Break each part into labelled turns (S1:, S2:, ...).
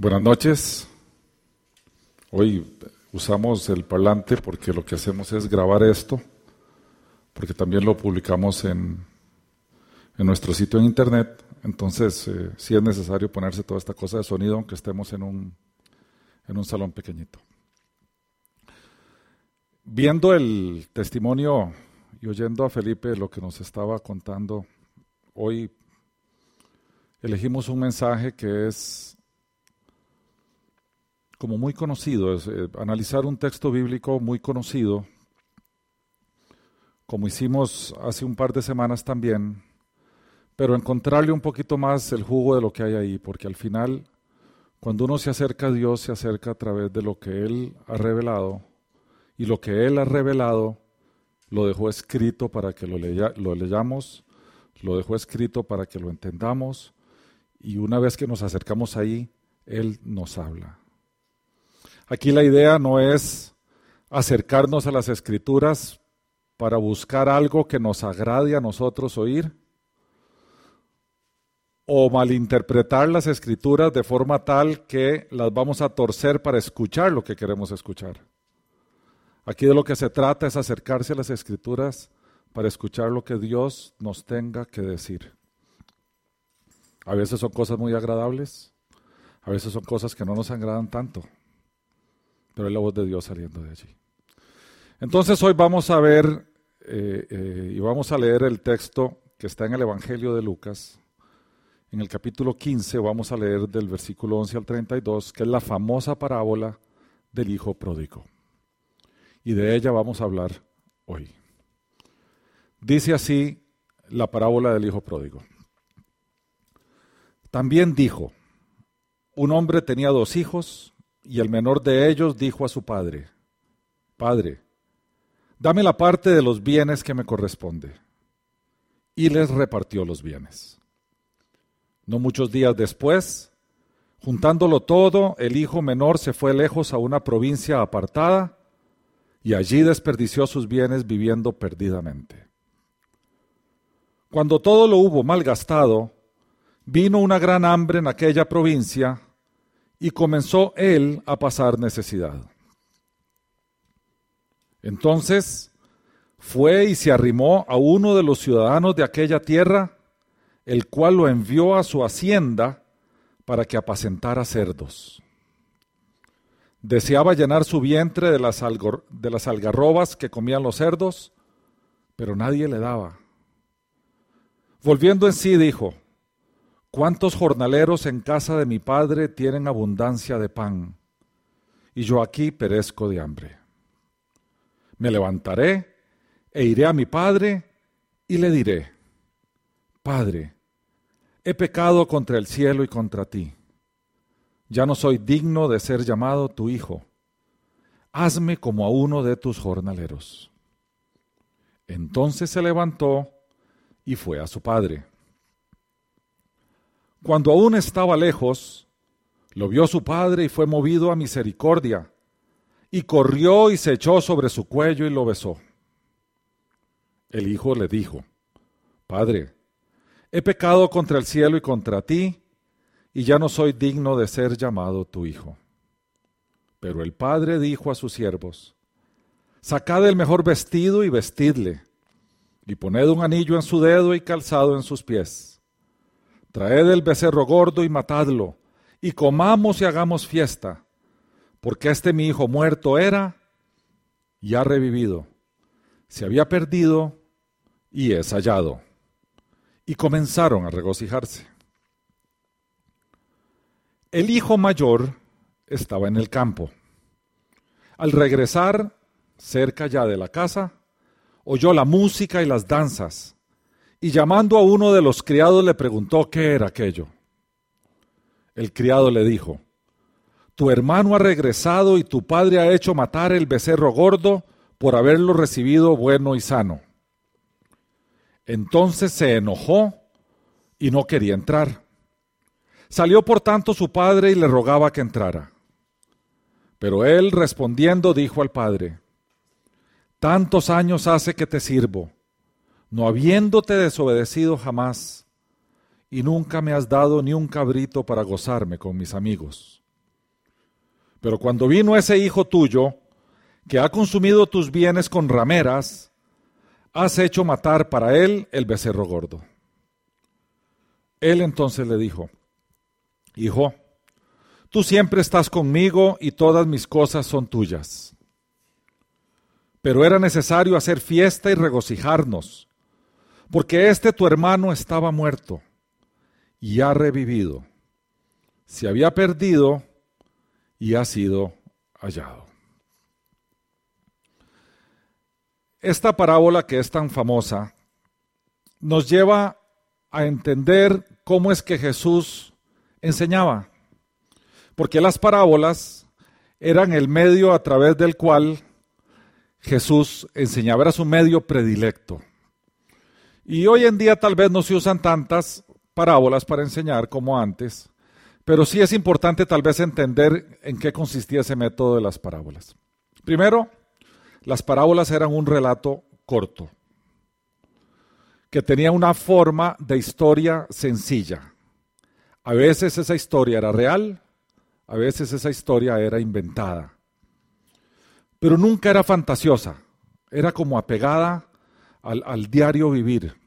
S1: Buenas noches. Hoy usamos el parlante porque lo que hacemos es grabar esto, porque también lo publicamos en, en nuestro sitio en internet. Entonces, eh, sí es necesario ponerse toda esta cosa de sonido, aunque estemos en un, en un salón pequeñito. Viendo el testimonio y oyendo a Felipe lo que nos estaba contando, hoy elegimos un mensaje que es como muy conocido, es, eh, analizar un texto bíblico muy conocido, como hicimos hace un par de semanas también, pero encontrarle un poquito más el jugo de lo que hay ahí, porque al final, cuando uno se acerca a Dios, se acerca a través de lo que Él ha revelado, y lo que Él ha revelado lo dejó escrito para que lo, lo leyamos, lo dejó escrito para que lo entendamos, y una vez que nos acercamos ahí, Él nos habla. Aquí la idea no es acercarnos a las escrituras para buscar algo que nos agrade a nosotros oír o malinterpretar las escrituras de forma tal que las vamos a torcer para escuchar lo que queremos escuchar. Aquí de lo que se trata es acercarse a las escrituras para escuchar lo que Dios nos tenga que decir. A veces son cosas muy agradables, a veces son cosas que no nos agradan tanto pero es la voz de Dios saliendo de allí. Entonces hoy vamos a ver eh, eh, y vamos a leer el texto que está en el Evangelio de Lucas. En el capítulo 15 vamos a leer del versículo 11 al 32, que es la famosa parábola del Hijo Pródigo. Y de ella vamos a hablar hoy. Dice así la parábola del Hijo Pródigo. También dijo, un hombre tenía dos hijos y el menor de ellos dijo a su padre, Padre, dame la parte de los bienes que me corresponde. Y les repartió los bienes. No muchos días después, juntándolo todo, el hijo menor se fue lejos a una provincia apartada y allí desperdició sus bienes viviendo perdidamente. Cuando todo lo hubo malgastado, vino una gran hambre en aquella provincia y comenzó él a pasar necesidad. Entonces fue y se arrimó a uno de los ciudadanos de aquella tierra, el cual lo envió a su hacienda para que apacentara cerdos. Deseaba llenar su vientre de las, de las algarrobas que comían los cerdos, pero nadie le daba. Volviendo en sí, dijo, ¿Cuántos jornaleros en casa de mi padre tienen abundancia de pan? Y yo aquí perezco de hambre. Me levantaré e iré a mi padre y le diré, Padre, he pecado contra el cielo y contra ti. Ya no soy digno de ser llamado tu hijo. Hazme como a uno de tus jornaleros. Entonces se levantó y fue a su padre. Cuando aún estaba lejos, lo vio su padre y fue movido a misericordia, y corrió y se echó sobre su cuello y lo besó. El hijo le dijo, Padre, he pecado contra el cielo y contra ti, y ya no soy digno de ser llamado tu hijo. Pero el padre dijo a sus siervos, Sacad el mejor vestido y vestidle, y poned un anillo en su dedo y calzado en sus pies Traed el becerro gordo y matadlo, y comamos y hagamos fiesta, porque este mi hijo muerto era y ha revivido. Se había perdido y es hallado. Y comenzaron a regocijarse. El hijo mayor estaba en el campo. Al regresar, cerca ya de la casa, oyó la música y las danzas y llamando a uno de los criados le preguntó qué era aquello. El criado le dijo, tu hermano ha regresado y tu padre ha hecho matar el becerro gordo por haberlo recibido bueno y sano. Entonces se enojó y no quería entrar. Salió por tanto su padre y le rogaba que entrara. Pero él respondiendo dijo al padre, Tantos años hace que te sirvo no habiéndote desobedecido jamás, y nunca me has dado ni un cabrito para gozarme con mis amigos. Pero cuando vino ese hijo tuyo, que ha consumido tus bienes con rameras, has hecho matar para él el becerro gordo. Él entonces le dijo, Hijo, tú siempre estás conmigo y todas mis cosas son tuyas. Pero era necesario hacer fiesta y regocijarnos, porque este tu hermano estaba muerto y ha revivido. Se había perdido y ha sido hallado. Esta parábola que es tan famosa nos lleva a entender cómo es que Jesús enseñaba. Porque las parábolas eran el medio a través del cual Jesús enseñaba, era su medio predilecto. Y hoy en día tal vez no se usan tantas parábolas para enseñar como antes, pero sí es importante tal vez entender en qué consistía ese método de las parábolas. Primero, las parábolas eran un relato corto, que tenía una forma de historia sencilla. A veces esa historia era real, a veces esa historia era inventada, pero nunca era fantasiosa, era como apegada al, diario vivir.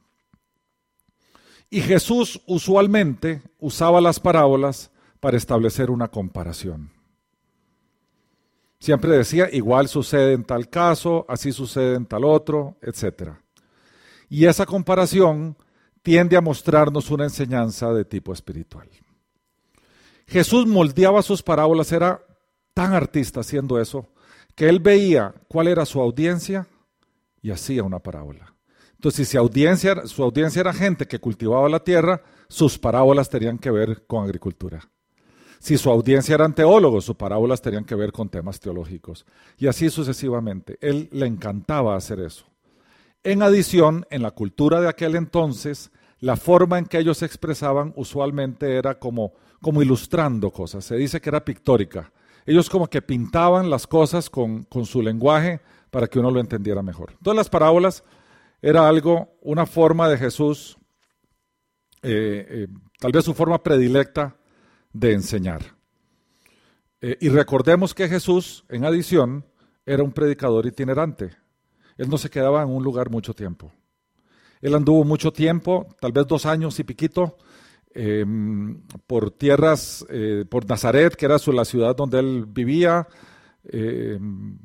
S1: Y Jesús usualmente usaba las parábolas para establecer una comparación. Siempre decía, igual sucede en tal caso, así sucede en tal otro, etc. Y esa comparación tiende a mostrarnos una enseñanza de tipo espiritual. Jesús moldeaba sus parábolas, era tan artista haciendo eso, que él veía cuál era su audiencia y hacía una parábola. Entonces, si su audiencia era gente que cultivaba la tierra, sus parábolas tenían que ver con agricultura. Si su audiencia eran teólogos, sus parábolas tenían que ver con temas teológicos. Y así sucesivamente. Él le encantaba hacer eso. En adición, en la cultura de aquel entonces, la forma en que ellos se expresaban usualmente era como, como ilustrando cosas. Se dice que era pictórica. Ellos como que pintaban las cosas con, su lenguaje para que uno lo entendiera mejor. Entonces las parábolas era algo, una forma de Jesús, eh, eh, tal vez su forma predilecta de enseñar. Eh, y recordemos que Jesús, en adición, era un predicador itinerante. Él no se quedaba en un lugar mucho tiempo. Él anduvo mucho tiempo, tal vez dos años y piquito, em, por tierras, por Nazaret, que era la ciudad donde él vivía. Em,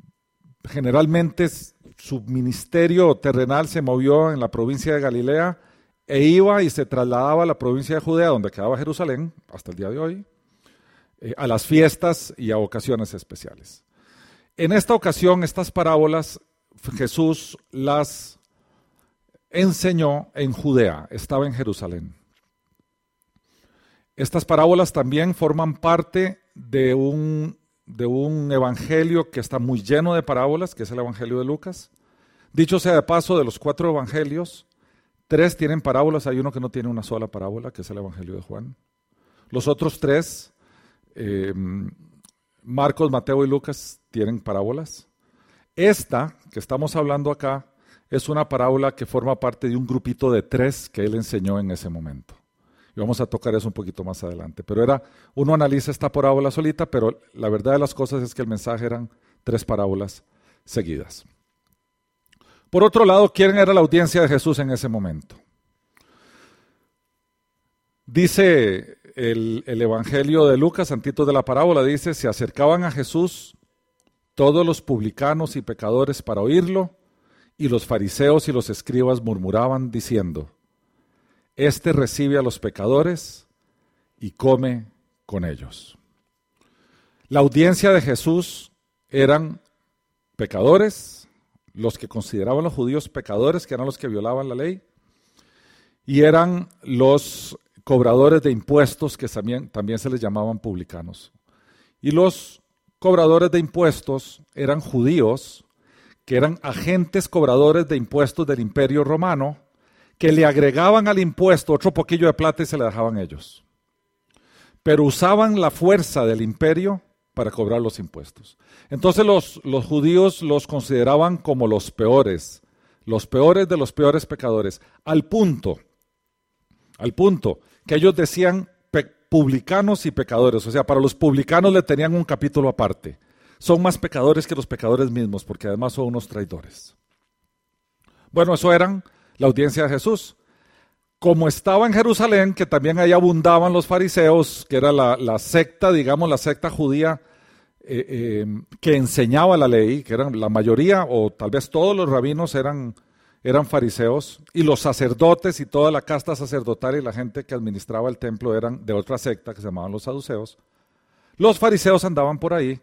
S1: generalmente su ministerio terrenal se movió en la provincia de Galilea e iba y se trasladaba a la provincia de Judea, donde quedaba Jerusalén, hasta el día de hoy, eh, a las fiestas y a ocasiones especiales. En esta ocasión, estas parábolas, Jesús las enseñó en Judea, estaba en Jerusalén. Estas parábolas también forman parte de un, de un evangelio que está muy lleno de parábolas, que es el Evangelio de Lucas. Dicho sea de paso, de los cuatro evangelios, Tres tienen parábolas, hay uno que no tiene una sola parábola, que es el Evangelio de Juan. Los otros tres, eh, Marcos, Mateo y Lucas, tienen parábolas. Esta que estamos hablando acá es una parábola que forma parte de un grupito de tres que él enseñó en ese momento. Y vamos a tocar eso un poquito más adelante. Pero era, uno analiza esta parábola solita, pero la verdad de las cosas es que el mensaje eran tres parábolas seguidas. Por otro lado, ¿quién era la audiencia de Jesús en ese momento? Dice el, Evangelio de Lucas, antitos de la parábola, dice, se acercaban a Jesús todos los publicanos y pecadores para oírlo, y los fariseos y los escribas murmuraban diciendo, Este recibe a los pecadores y come con ellos. La audiencia de Jesús eran pecadores, los que consideraban los judíos pecadores, que eran los que violaban la ley, y eran los cobradores de impuestos, que también, también se les llamaban publicanos. Y los cobradores de impuestos eran judíos, que eran agentes cobradores de impuestos del imperio romano, que le agregaban al impuesto otro poquillo de plata y se le dejaban ellos. Pero usaban la fuerza del imperio para cobrar los impuestos. Entonces los, los judíos los consideraban como los peores, los peores de los peores pecadores, al punto, al punto que ellos decían publicanos y pecadores. O sea, para los publicanos le tenían un capítulo aparte. Son más pecadores que los pecadores mismos, porque además son unos traidores. Bueno, eso eran la audiencia de Jesús. Como estaba en Jerusalén, que también ahí abundaban los fariseos, que era la, secta, digamos, la secta judía eh, eh, que enseñaba la ley, que eran la mayoría o tal vez todos los rabinos eran eran fariseos y los sacerdotes y toda la casta sacerdotal y la gente que administraba el templo eran de otra secta que se llamaban los saduceos. Los fariseos andaban por ahí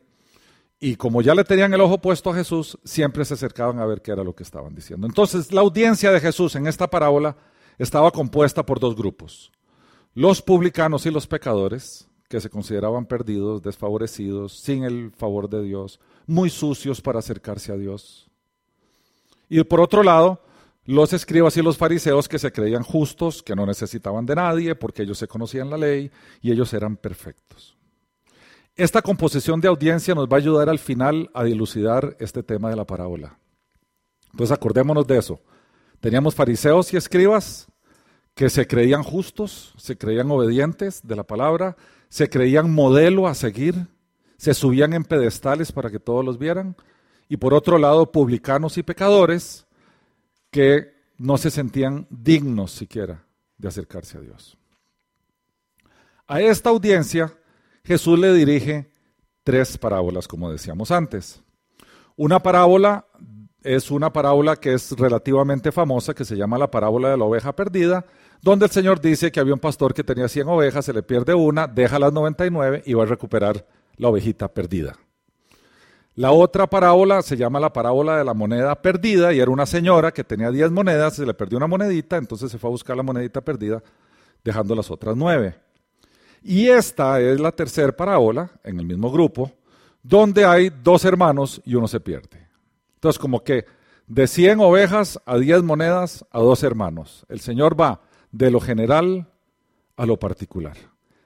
S1: y como ya le tenían el ojo puesto a Jesús, siempre se acercaban a ver qué era lo que estaban diciendo. Entonces, la audiencia de Jesús en esta parábola estaba compuesta por dos grupos. Los publicanos y los pecadores, que se consideraban perdidos, desfavorecidos, sin el favor de Dios, muy sucios para acercarse a Dios. Y por otro lado, los escribas y los fariseos que se creían justos, que no necesitaban de nadie, porque ellos se conocían la ley y ellos eran perfectos. Esta composición de audiencia nos va a ayudar al final a dilucidar este tema de la parábola. Entonces acordémonos de eso. Teníamos fariseos y escribas que se creían justos, se creían obedientes de la palabra, se creían modelo a seguir, se subían en pedestales para que todos los vieran, y por otro lado publicanos y pecadores que no se sentían dignos siquiera de acercarse a Dios. A esta audiencia Jesús le dirige tres parábolas, como decíamos antes. Una parábola es una parábola que es relativamente famosa, que se llama la parábola de la oveja perdida, donde el Señor dice que había un pastor que tenía 100 ovejas, se le pierde una, deja las 99 y va a recuperar la ovejita perdida. La otra parábola se llama la parábola de la moneda perdida y era una señora que tenía 10 monedas, se le perdió una monedita, entonces se fue a buscar la monedita perdida, dejando las otras nueve. Y esta es la tercera parábola, en el mismo grupo, donde hay dos hermanos y uno se pierde. Entonces, como que de 100 ovejas a 10 monedas a dos hermanos. El Señor va de lo general a lo particular,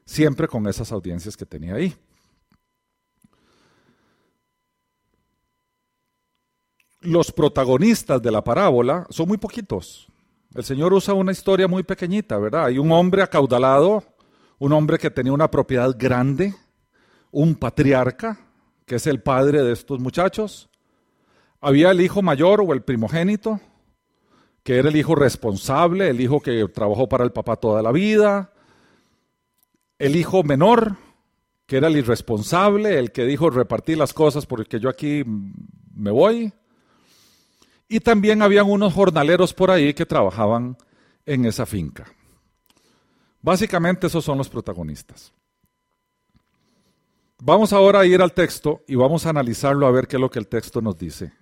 S1: siempre con esas audiencias que tenía ahí. los protagonistas de la parábola son muy poquitos. El Señor usa una historia muy pequeñita, ¿verdad? Hay un hombre acaudalado, un hombre que tenía una propiedad grande, un patriarca, que es el padre de estos muchachos. Había el hijo mayor o el primogénito, que era el hijo responsable, el hijo que trabajó para el papá toda la vida. El hijo menor, que era el irresponsable, el que dijo repartir las cosas porque yo aquí me voy. Y también habían unos jornaleros por ahí que trabajaban en esa finca. Básicamente esos son los protagonistas. Vamos ahora a ir al texto y vamos a analizarlo a ver qué es lo que el texto nos dice.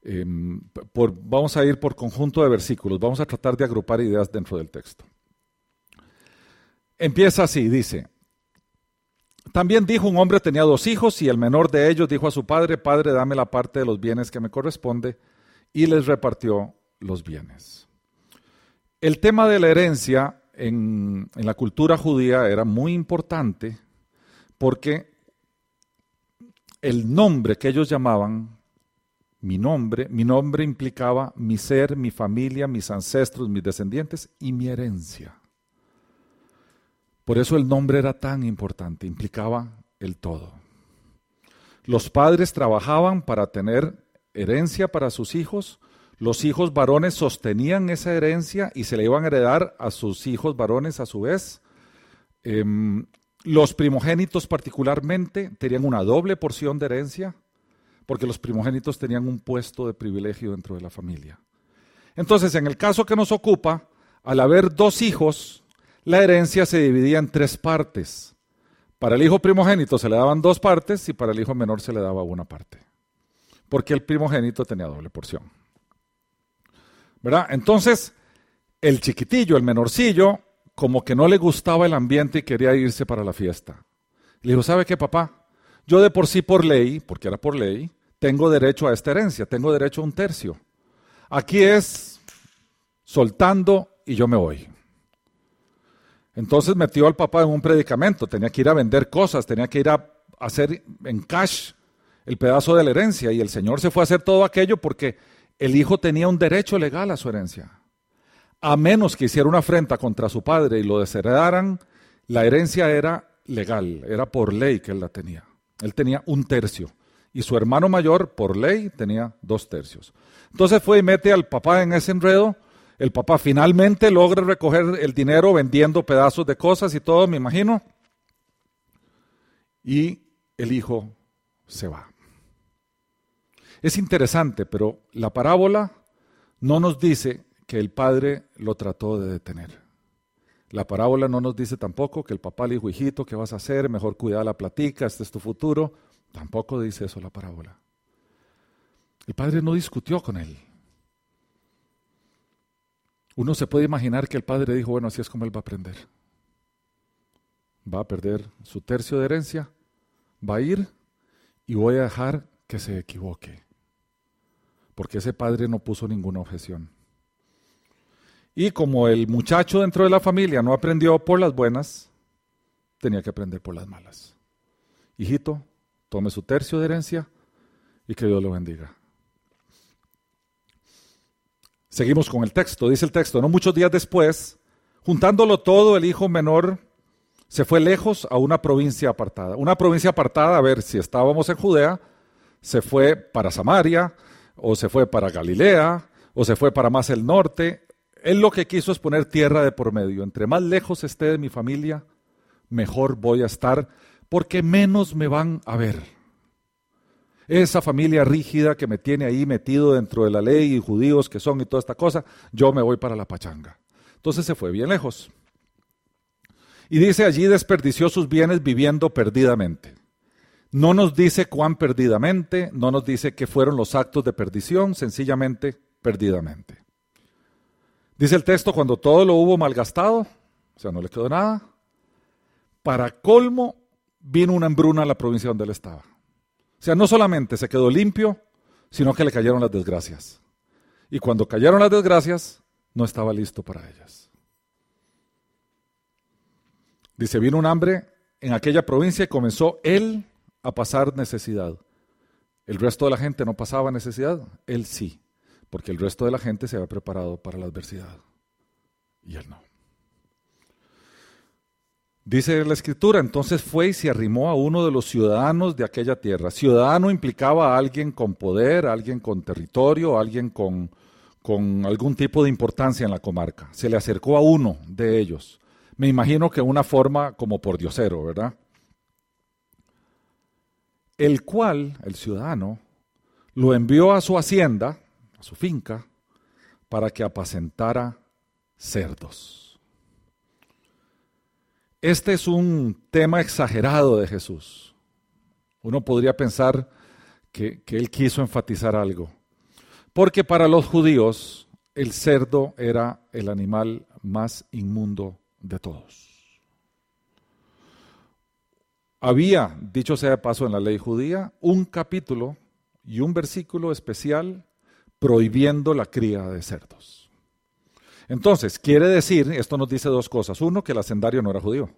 S1: Em, vamos a ir por conjunto de versículos, vamos a tratar de agrupar ideas dentro del texto. Empieza así, dice, también dijo un hombre tenía dos hijos y el menor de ellos dijo a su padre, Padre, dame la parte de los bienes que me corresponde y les repartió los bienes. El tema de la herencia en, la cultura judía era muy importante porque el nombre que ellos llamaban, mi nombre, mi nombre implicaba mi ser, mi familia, mis ancestros, mis descendientes y mi herencia. Por eso el nombre era tan importante, implicaba el todo. Los padres trabajaban para tener herencia para sus hijos, los hijos varones sostenían esa herencia y se le iban a heredar a sus hijos varones a su vez. Em, los primogénitos particularmente tenían una doble porción de herencia, porque los primogénitos tenían un puesto de privilegio dentro de la familia. Entonces, en el caso que nos ocupa, al haber dos hijos, la herencia se dividía en tres partes. Para el hijo primogénito se le daban dos partes y para el hijo menor se le daba una parte porque el primogénito tenía doble porción. Entonces, el chiquitillo, el menorcillo, como que no le gustaba el ambiente y quería irse para la fiesta. Le dijo, ¿sabe qué, papá? Yo de por sí, por ley, porque era por ley, tengo derecho a esta herencia, tengo derecho a un tercio. Aquí es soltando y yo me voy. Entonces metió al papá en un predicamento, tenía que ir a vender cosas, tenía que ir a hacer en cash el pedazo de la herencia y el Señor se fue a hacer todo aquello porque el hijo tenía un derecho legal a su herencia. A menos que hiciera una afrenta contra su padre y lo desheredaran, la herencia era legal, era por ley que él la tenía. Él tenía un tercio y su hermano mayor, por ley, tenía dos tercios. Entonces fue y mete al papá en ese enredo. El papá finalmente logra recoger el dinero vendiendo pedazos de cosas y todo, me imagino. Y el hijo se va. Es interesante, pero la parábola no nos dice que el padre lo trató de detener. La parábola no nos dice tampoco que el papá le dijo, hijito, ¿qué vas a hacer? Mejor cuida la platica, este es tu futuro. Tampoco dice eso la parábola. El padre no discutió con él. Uno se puede imaginar que el padre dijo, bueno, así es como él va a aprender. Va a perder su tercio de herencia, va a ir y voy a dejar que se equivoque. Porque ese padre no puso ninguna objeción. Y como el muchacho dentro de la familia no aprendió por las buenas, tenía que aprender por las malas. Hijito, tome su tercio de herencia y que Dios lo bendiga. Seguimos con el texto, dice el texto, no muchos días después, juntándolo todo, el hijo menor se fue lejos a una provincia apartada. Una provincia apartada, a ver, si estábamos en Judea, se fue para Samaria, o se fue para Galilea, o se fue para más el norte. Él lo que quiso es poner tierra de por medio. Entre más lejos esté de mi familia, mejor voy a estar, porque menos me van a ver. Esa familia rígida que me tiene ahí metido dentro de la ley y judíos que son y toda esta cosa, yo me voy para la pachanga. Entonces se fue bien lejos. Y dice allí desperdició sus bienes viviendo perdidamente. No nos dice cuán perdidamente, no nos dice qué fueron los actos de perdición, sencillamente perdidamente. Dice el texto, cuando todo lo hubo malgastado, o sea, no le quedó nada, para colmo vino una hambruna a la provincia donde él estaba. O sea, no solamente se quedó limpio, sino que le cayeron las desgracias. Y cuando cayeron las desgracias, no estaba listo para ellas. Dice, vino un hambre en aquella provincia y comenzó él a pasar necesidad. El resto de la gente no pasaba necesidad, él sí porque el resto de la gente se había preparado para la adversidad y él no. Dice la escritura, entonces fue y se arrimó a uno de los ciudadanos de aquella tierra. Ciudadano implicaba a alguien con poder, alguien con territorio, alguien con, con algún tipo de importancia en la comarca. Se le acercó a uno de ellos. Me imagino que una forma como por diosero, ¿verdad? El cual, el ciudadano, lo envió a su hacienda, a su finca para que apacentara cerdos. Este es un tema exagerado de Jesús. Uno podría pensar que, que, él quiso enfatizar algo. Porque para los judíos el cerdo era el animal más inmundo de todos. Había, dicho sea de paso en la ley judía, un capítulo y un versículo especial prohibiendo la cría de cerdos. Entonces, quiere decir, esto nos dice dos cosas. Uno, que el hacendario no era judío.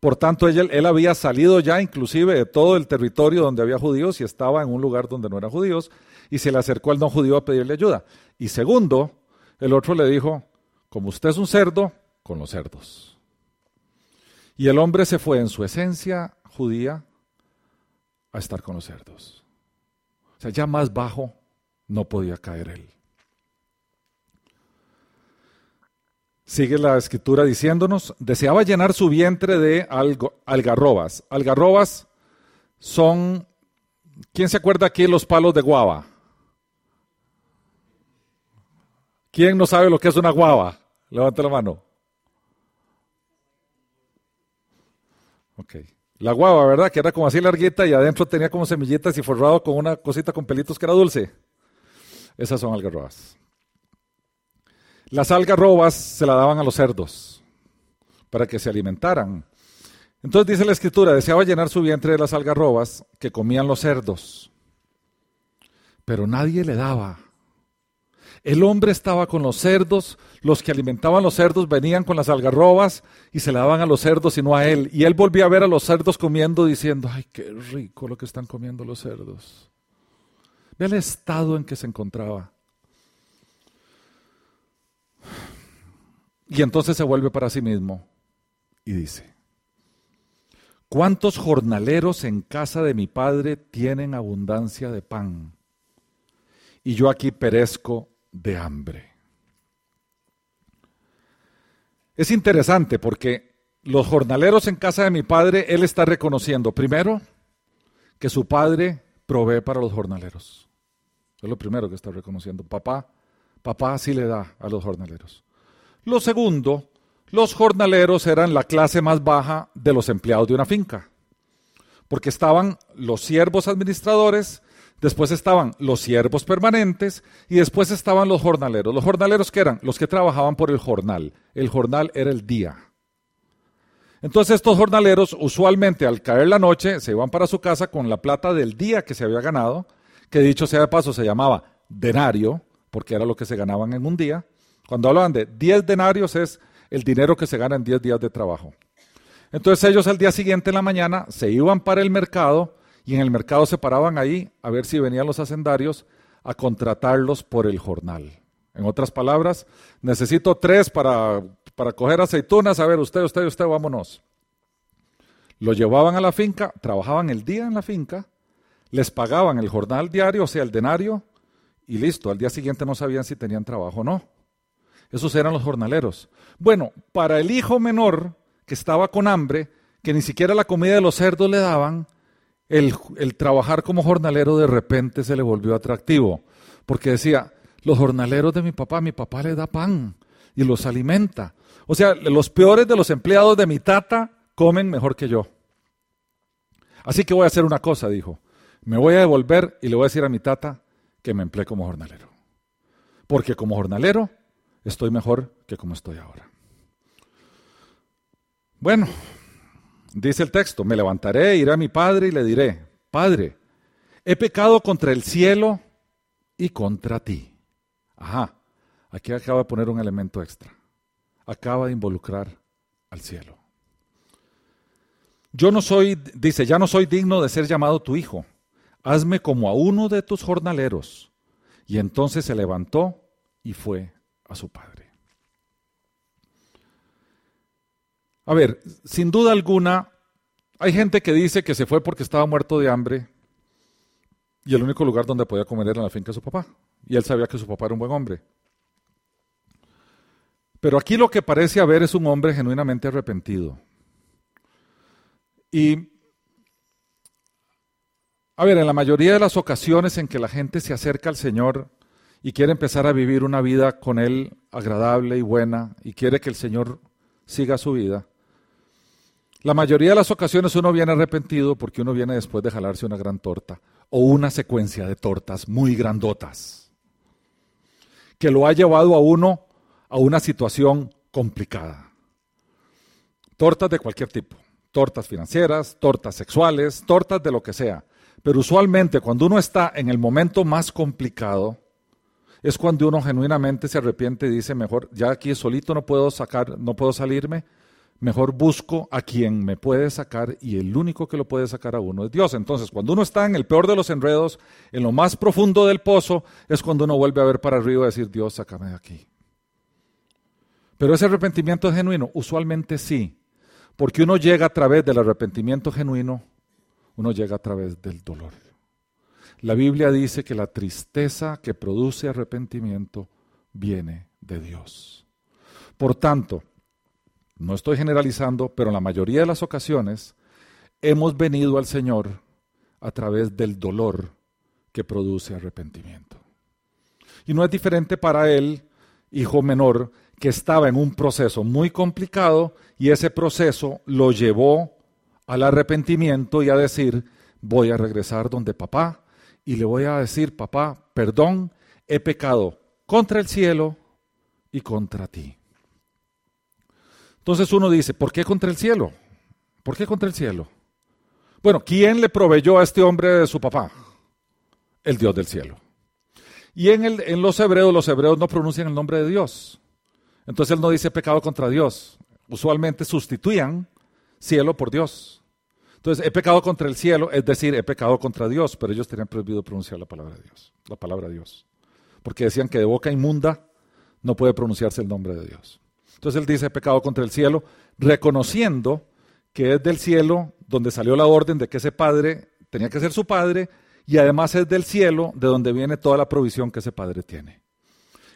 S1: Por tanto, él, él, había salido ya inclusive de todo el territorio donde había judíos y estaba en un lugar donde no eran judíos y se le acercó al no judío a pedirle ayuda. Y segundo, el otro le dijo, como usted es un cerdo, con los cerdos. Y el hombre se fue en su esencia judía a estar con los cerdos. O sea, ya más bajo no podía caer él. Sigue la escritura diciéndonos, deseaba llenar su vientre de algarrobas. Algarrobas son, ¿quién se acuerda aquí los palos de guava? ¿Quién no sabe lo que es una guava? Levanta la mano. La guava, ¿verdad? Que era como así larguita y adentro tenía como semillitas y forrado con una cosita con pelitos que era dulce. Esas son algarrobas. Las algarrobas se la daban a los cerdos para que se alimentaran. Entonces dice la escritura, deseaba llenar su vientre de las algarrobas que comían los cerdos, pero nadie le daba. El hombre estaba con los cerdos, los que alimentaban los cerdos venían con las algarrobas y se la daban a los cerdos y no a él. Y él volvía a ver a los cerdos comiendo diciendo, ay, qué rico lo que están comiendo los cerdos. Ve el estado en que se encontraba. Y entonces se vuelve para sí mismo y dice, ¿cuántos jornaleros en casa de mi padre tienen abundancia de pan? Y yo aquí perezco de hambre. Es interesante porque los jornaleros en casa de mi padre, él está reconociendo, primero, que su padre provee para los jornaleros. Es lo primero que está reconociendo. Papá, papá sí le da a los jornaleros. Lo segundo, los jornaleros eran la clase más baja de los empleados de una finca, porque estaban los siervos administradores, después estaban los siervos permanentes y después estaban los jornaleros. Los jornaleros que eran los que trabajaban por el jornal. El jornal era el día. Entonces estos jornaleros usualmente al caer la noche se iban para su casa con la plata del día que se había ganado, que dicho sea de paso se llamaba denario, porque era lo que se ganaban en un día. Cuando hablaban de 10 denarios es el dinero que se gana en 10 días de trabajo. Entonces ellos al día siguiente en la mañana se iban para el mercado y en el mercado se paraban ahí a ver si venían los hacendarios a contratarlos por el jornal. En otras palabras, necesito tres para para coger aceitunas, a ver, usted, usted, usted, vámonos. Lo llevaban a la finca, trabajaban el día en la finca, les pagaban el jornal diario, o sea, el denario, y listo, al día siguiente no sabían si tenían trabajo o no. Esos eran los jornaleros. Bueno, para el hijo menor que estaba con hambre, que ni siquiera la comida de los cerdos le daban, el, trabajar como jornalero de repente se le volvió atractivo, porque decía, los jornaleros de mi papá, mi papá le da pan y los alimenta. O sea, los peores de los empleados de mi tata comen mejor que yo. Así que voy a hacer una cosa, dijo. Me voy a devolver y le voy a decir a mi tata que me emplee como jornalero. Porque como jornalero estoy mejor que como estoy ahora. Bueno, dice el texto, me levantaré, iré a mi padre y le diré, Padre, he pecado contra el cielo y contra ti. Ajá, aquí acaba de poner un elemento extra acaba de involucrar al cielo. Yo no soy, dice, ya no soy digno de ser llamado tu hijo. Hazme como a uno de tus jornaleros. Y entonces se levantó y fue a su padre. A ver, sin duda alguna, hay gente que dice que se fue porque estaba muerto de hambre y el único lugar donde podía comer era en la finca de su papá. Y él sabía que su papá era un buen hombre. Pero aquí lo que parece haber es un hombre genuinamente arrepentido. Y, a ver, en la mayoría de las ocasiones en que la gente se acerca al Señor y quiere empezar a vivir una vida con Él agradable y buena y quiere que el Señor siga su vida, la mayoría de las ocasiones uno viene arrepentido porque uno viene después de jalarse una gran torta o una secuencia de tortas muy grandotas que lo ha llevado a uno a una situación complicada. Tortas de cualquier tipo, tortas financieras, tortas sexuales, tortas de lo que sea. Pero usualmente cuando uno está en el momento más complicado, es cuando uno genuinamente se arrepiente y dice, mejor, ya aquí solito no puedo sacar, no puedo salirme, mejor busco a quien me puede sacar y el único que lo puede sacar a uno es Dios. Entonces, cuando uno está en el peor de los enredos, en lo más profundo del pozo, es cuando uno vuelve a ver para arriba y decir, Dios, sácame de aquí. Pero ese arrepentimiento es genuino, usualmente sí, porque uno llega a través del arrepentimiento genuino, uno llega a través del dolor. La Biblia dice que la tristeza que produce arrepentimiento viene de Dios. Por tanto, no estoy generalizando, pero en la mayoría de las ocasiones hemos venido al Señor a través del dolor que produce arrepentimiento. Y no es diferente para Él, hijo menor, que estaba en un proceso muy complicado y ese proceso lo llevó al arrepentimiento y a decir, voy a regresar donde papá y le voy a decir, papá, perdón, he pecado contra el cielo y contra ti. Entonces uno dice, ¿por qué contra el cielo? ¿Por qué contra el cielo? Bueno, ¿quién le proveyó a este hombre de su papá? El Dios del cielo. Y en, el, en los hebreos, los hebreos no pronuncian el nombre de Dios. Entonces él no dice pecado contra Dios. Usualmente sustituían cielo por Dios. Entonces, he pecado contra el cielo, es decir, he pecado contra Dios, pero ellos tenían prohibido pronunciar la palabra de Dios, la palabra de Dios. Porque decían que de boca inmunda no puede pronunciarse el nombre de Dios. Entonces él dice, pecado contra el cielo, reconociendo que es del cielo donde salió la orden de que ese padre tenía que ser su padre y además es del cielo de donde viene toda la provisión que ese padre tiene.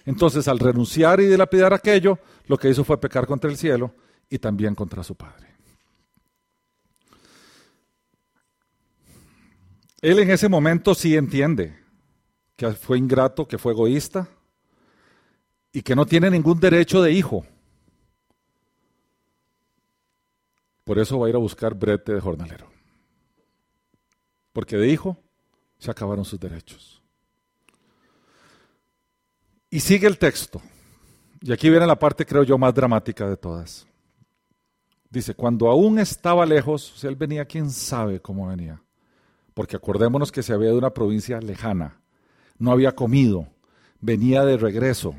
S1: Entonces, al renunciar y dilapidar aquello, lo que hizo fue pecar contra el cielo y también contra su padre. Él en ese momento sí entiende que fue ingrato, que fue egoísta y que no tiene ningún derecho de hijo. Por eso va a ir a buscar brete de jornalero. Porque de hijo se acabaron sus derechos. Y sigue el texto. Y aquí viene la parte, creo yo, más dramática de todas. Dice, cuando aún estaba lejos, él venía, quién sabe cómo venía. Porque acordémonos que se había de una provincia lejana. No había comido. Venía de regreso.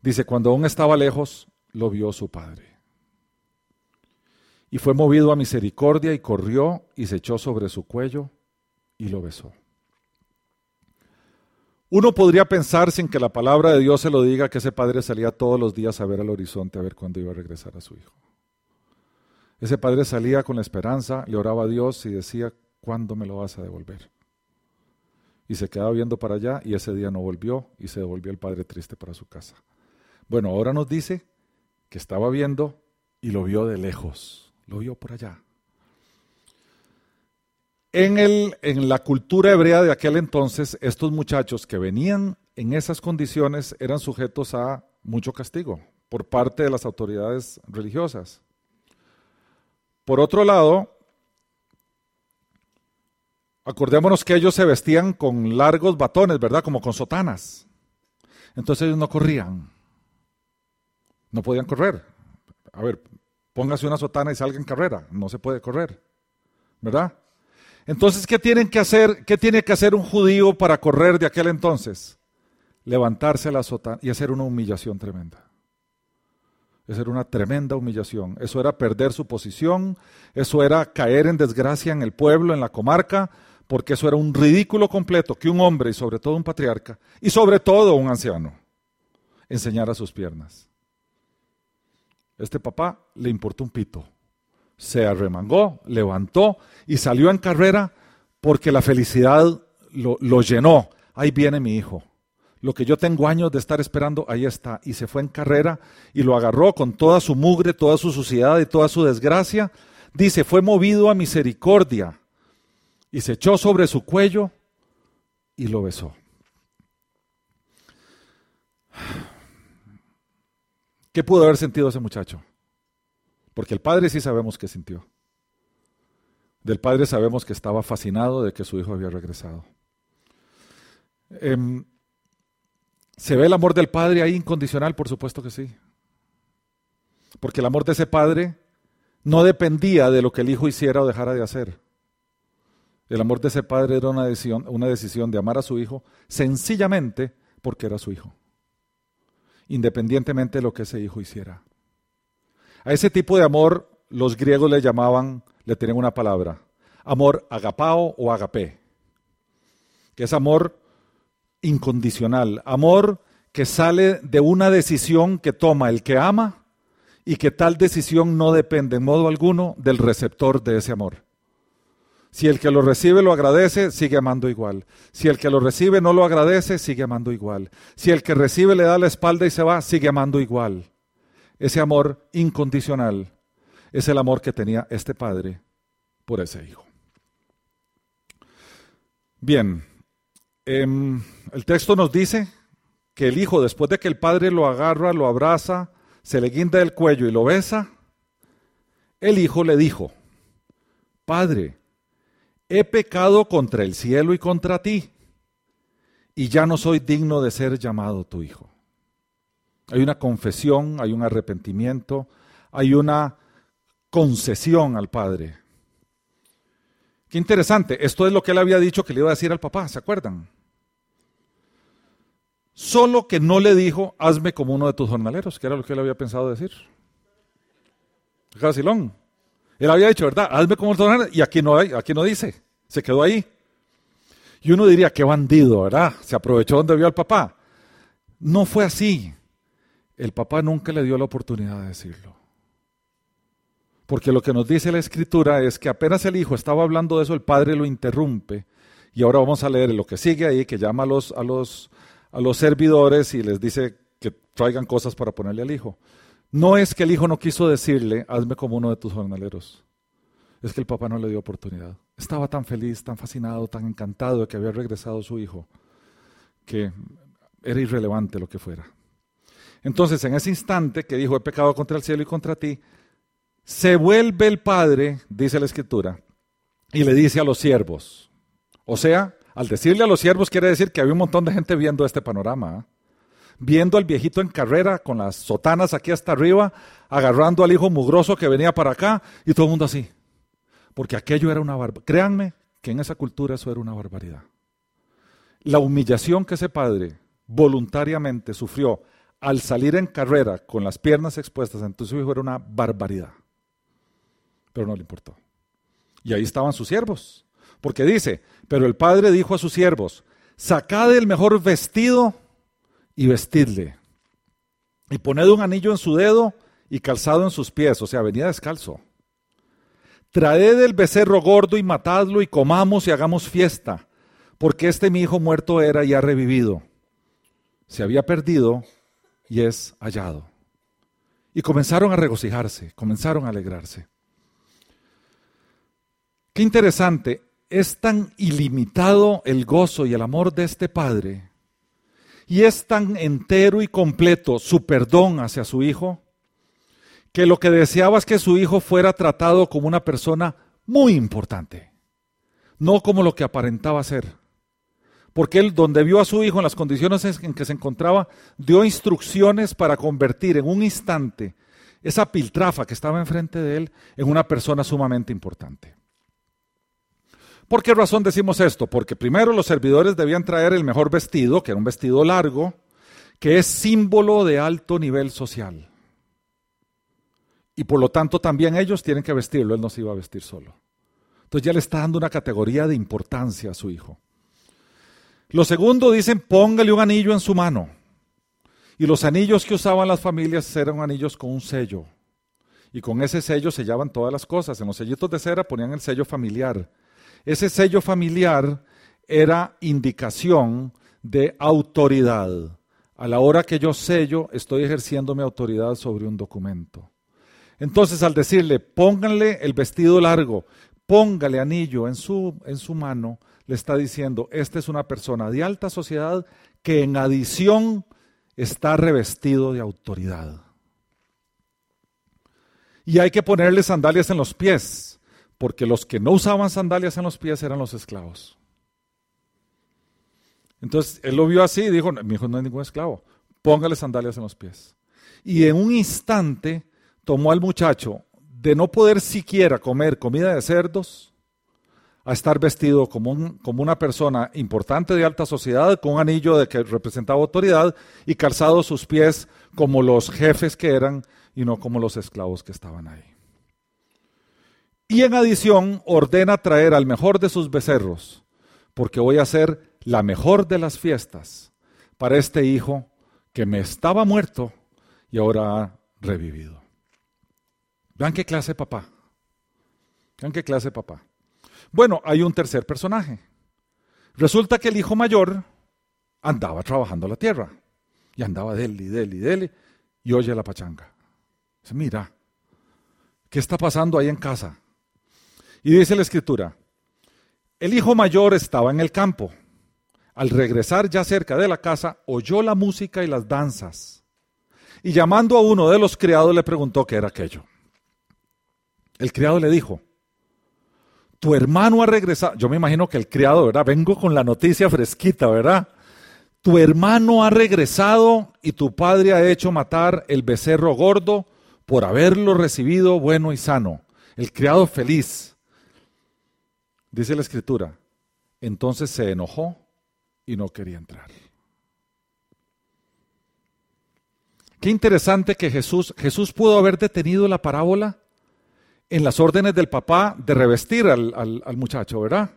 S1: Dice, cuando aún estaba lejos, lo vio su padre. Y fue movido a misericordia y corrió y se echó sobre su cuello y lo besó. Uno podría pensar sin que la palabra de Dios se lo diga que ese padre salía todos los días a ver al horizonte a ver cuándo iba a regresar a su hijo. Ese padre salía con la esperanza, le oraba a Dios y decía, ¿cuándo me lo vas a devolver? Y se quedaba viendo para allá y ese día no volvió y se devolvió el padre triste para su casa. Bueno, ahora nos dice que estaba viendo y lo vio de lejos, lo vio por allá. En, el, en la cultura hebrea de aquel entonces, estos muchachos que venían en esas condiciones eran sujetos a mucho castigo por parte de las autoridades religiosas. Por otro lado, acordémonos que ellos se vestían con largos batones, ¿verdad? Como con sotanas. Entonces ellos no corrían. No podían correr. A ver, póngase una sotana y salga en carrera. No se puede correr. ¿Verdad? Entonces, ¿qué tienen que hacer? ¿Qué tiene que hacer un judío para correr de aquel entonces? Levantarse la sotana y hacer una humillación tremenda. Esa era una tremenda humillación. Eso era perder su posición, eso era caer en desgracia en el pueblo, en la comarca, porque eso era un ridículo completo que un hombre, y sobre todo un patriarca, y sobre todo un anciano, enseñara sus piernas. Este papá le importó un pito se arremangó, levantó y salió en carrera porque la felicidad lo, lo, llenó. Ahí viene mi hijo. Lo que yo tengo años de estar esperando, ahí está. Y se fue en carrera y lo agarró con toda su mugre, toda su suciedad y toda su desgracia. Dice, fue movido a misericordia y se echó sobre su cuello y lo besó. ¿Qué pudo haber sentido ese muchacho? Porque el padre sí sabemos que sintió. Del padre sabemos que estaba fascinado de que su hijo había regresado. Em, ¿Se ve el amor del padre ahí incondicional? Por supuesto que sí. Porque el amor de ese padre no dependía de lo que el hijo hiciera o dejara de hacer. El amor de ese padre era una decisión, una decisión de amar a su hijo sencillamente porque era su hijo, independientemente de lo que ese hijo hiciera. A ese tipo de amor los griegos le llamaban, le tenían una palabra, amor agapao o agapé, que es amor incondicional, amor que sale de una decisión que toma el que ama y que tal decisión no depende en modo alguno del receptor de ese amor. Si el que lo recibe lo agradece, sigue amando igual. Si el que lo recibe no lo agradece, sigue amando igual. Si el que recibe le da la espalda y se va, sigue amando igual. Ese amor incondicional es el amor que tenía este padre por ese hijo. Bien, em, el texto nos dice que el hijo, después de que el padre lo agarra, lo abraza, se le guinda el cuello y lo besa, el hijo le dijo, Padre, he pecado contra el cielo y contra ti, y ya no soy digno de ser llamado tu hijo. Hay una confesión, hay un arrepentimiento, hay una concesión al Padre. Qué interesante, esto es lo que él había dicho que le iba a decir al papá, ¿se acuerdan? Solo que no le dijo, hazme como uno de tus jornaleros, que era lo que él había pensado decir. Jacilón. Él había dicho, ¿verdad? Hazme como jornalero, y aquí no, hay, aquí no dice, se quedó ahí. Y uno diría, qué bandido, ¿verdad? Se aprovechó donde vio al papá. No fue así. El papá nunca le dio la oportunidad de decirlo. Porque lo que nos dice la escritura es que apenas el hijo estaba hablando de eso, el padre lo interrumpe. Y ahora vamos a leer lo que sigue ahí, que llama los, a los, a los servidores y les dice que traigan cosas para ponerle al hijo. No es que el hijo no quiso decirle, hazme como uno de tus jornaleros. Es que el papá no le dio oportunidad. Estaba tan feliz, tan fascinado, tan encantado de que había regresado su hijo, que era irrelevante lo que fuera. Entonces, en ese instante que dijo, he pecado contra el cielo y contra ti, se vuelve el padre, dice la escritura, y le dice a los siervos. O sea, al decirle a los siervos quiere decir que había un montón de gente viendo este panorama. ¿ah? Viendo al viejito en carrera con las sotanas aquí hasta arriba, agarrando al hijo mugroso que venía para acá y todo el mundo así. Porque aquello era una barbaridad. Créanme que en esa cultura eso era una barbaridad. La humillación que ese padre voluntariamente sufrió al salir en carrera con las piernas expuestas ante su hijo era una barbaridad pero no le importó. Y ahí estaban sus siervos, porque dice, pero el padre dijo a sus siervos, sacad el mejor vestido y vestidle, y poned un anillo en su dedo y calzado en sus pies, o sea, venía descalzo. Traed el becerro gordo y matadlo y comamos y hagamos fiesta, porque este mi hijo muerto era y ha revivido. Se había perdido y es hallado. Y comenzaron a regocijarse, comenzaron a alegrarse. Qué interesante, es tan ilimitado el gozo y el amor de este Padre, y es tan entero y completo su perdón hacia su Hijo, que lo que deseaba es que su Hijo fuera tratado como una persona muy importante, no como lo que aparentaba ser. Porque él, donde vio a su hijo en las condiciones en que se encontraba, dio instrucciones para convertir en un instante esa piltrafa que estaba enfrente de él en una persona sumamente importante. ¿Por qué razón decimos esto? Porque primero los servidores debían traer el mejor vestido, que era un vestido largo, que es símbolo de alto nivel social. Y por lo tanto también ellos tienen que vestirlo, él no se iba a vestir solo. Entonces ya le está dando una categoría de importancia a su hijo. Lo segundo dicen, póngale un anillo en su mano. Y los anillos que usaban las familias eran anillos con un sello. Y con ese sello sellaban todas las cosas. En los sellitos de cera ponían el sello familiar. Ese sello familiar era indicación de autoridad. A la hora que yo sello, estoy ejerciendo mi autoridad sobre un documento. Entonces, al decirle, pónganle el vestido largo, póngale anillo en su, en su mano, le está diciendo, esta es una persona de alta sociedad que en adición está revestido de autoridad. Y hay que ponerle sandalias en los pies porque los que no usaban sandalias en los pies eran los esclavos. Entonces él lo vio así y dijo, mi hijo no es ningún esclavo, póngale sandalias en los pies. Y en un instante tomó al muchacho de no poder siquiera comer comida de cerdos a estar vestido como, como una persona importante de alta sociedad, con un anillo de que representaba autoridad y calzado sus pies como los jefes que eran y no como los esclavos que estaban ahí. Y en adición ordena traer al mejor de sus becerros, porque voy a hacer la mejor de las fiestas para este hijo que me estaba muerto y ahora ha revivido. Vean qué clase papá. Vean qué clase papá. Bueno, hay un tercer personaje. Resulta que el hijo mayor andaba trabajando la tierra. Y andaba deli, deli, deli. Y oye la pachanga. Dice, mira, ¿qué está pasando ahí en casa? Y dice la escritura, el hijo mayor estaba en el campo. Al regresar ya cerca de la casa, oyó la música y las danzas. Y llamando a uno de los criados le preguntó qué era aquello. El criado le dijo, tu hermano ha regresado. Yo me imagino que el criado, ¿verdad? Vengo con la noticia fresquita, ¿verdad? Tu hermano ha regresado y tu padre ha hecho matar el becerro gordo por haberlo recibido bueno y sano. El criado feliz. Dice la escritura, entonces se enojó y no quería entrar. Qué interesante que Jesús, Jesús pudo haber detenido la parábola en las órdenes del papá de revestir al, al muchacho, ¿verdad?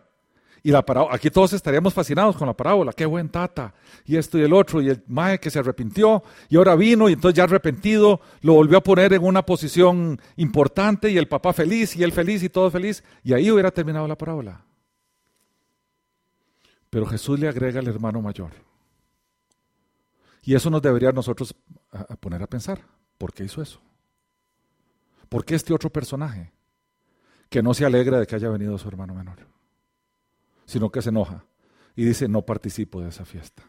S1: Y la parábola, aquí todos estaríamos fascinados con la parábola, qué buen tata, y esto y el otro, y el mae que se arrepintió, y ahora vino, y entonces ya arrepentido, lo volvió a poner en una posición importante, y el papá feliz, y él feliz, y todo feliz, y ahí hubiera terminado la parábola. Pero Jesús le agrega al hermano mayor. Y eso nos debería nosotros poner a pensar, ¿por qué hizo eso? ¿Por qué este otro personaje que no se alegra de que haya venido su hermano menor? Sino que se enoja y dice, no participo de esa fiesta.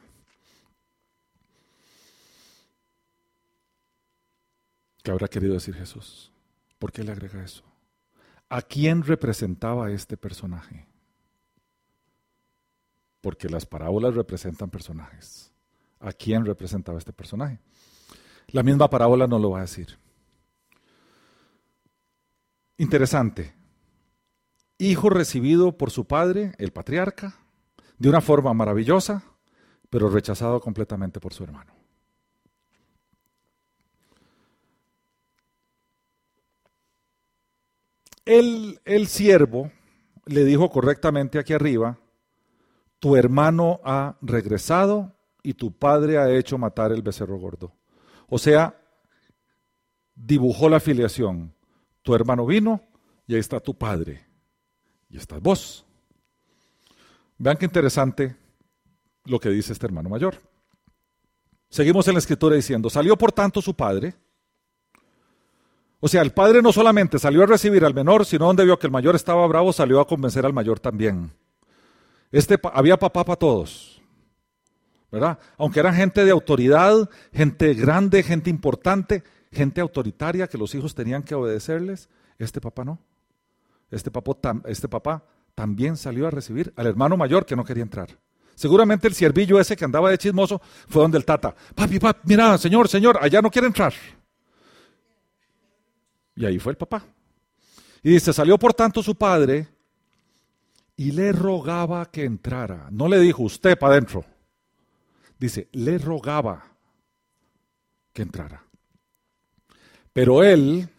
S1: ¿Qué habrá querido decir Jesús? ¿Por qué le agrega eso? ¿A quién representaba este personaje? Porque las parábolas representan personajes. ¿A quién representaba este personaje? La misma parábola no lo va a decir. Interesante hijo recibido por su padre, el patriarca, de una forma maravillosa, pero rechazado completamente por su hermano. El, el siervo le dijo correctamente aquí arriba, tu hermano ha regresado y tu padre ha hecho matar el becerro gordo. O sea, dibujó la filiación. Tu hermano vino y ahí está tu padre y estás vos. Vean qué interesante lo que dice este hermano mayor. Seguimos en la escritura diciendo, salió por tanto su padre. O sea, el padre no solamente salió a recibir al menor, sino donde vio que el mayor estaba bravo, salió a convencer al mayor también. Este, había papá para todos. ¿Verdad? Aunque era gente de autoridad, gente grande, gente importante, gente autoritaria que los hijos tenían que obedecerles, este papá no este, este papá también salió a recibir al hermano mayor que no quería entrar. Seguramente el siervillo ese que andaba de chismoso fue donde el tata, papi, papi, mira, señor, señor, allá no quiere entrar. Y ahí fue el papá. Y dice, salió por tanto su padre y le rogaba que entrara. No le dijo usted para adentro. Dice, le rogaba que entrara. Pero él,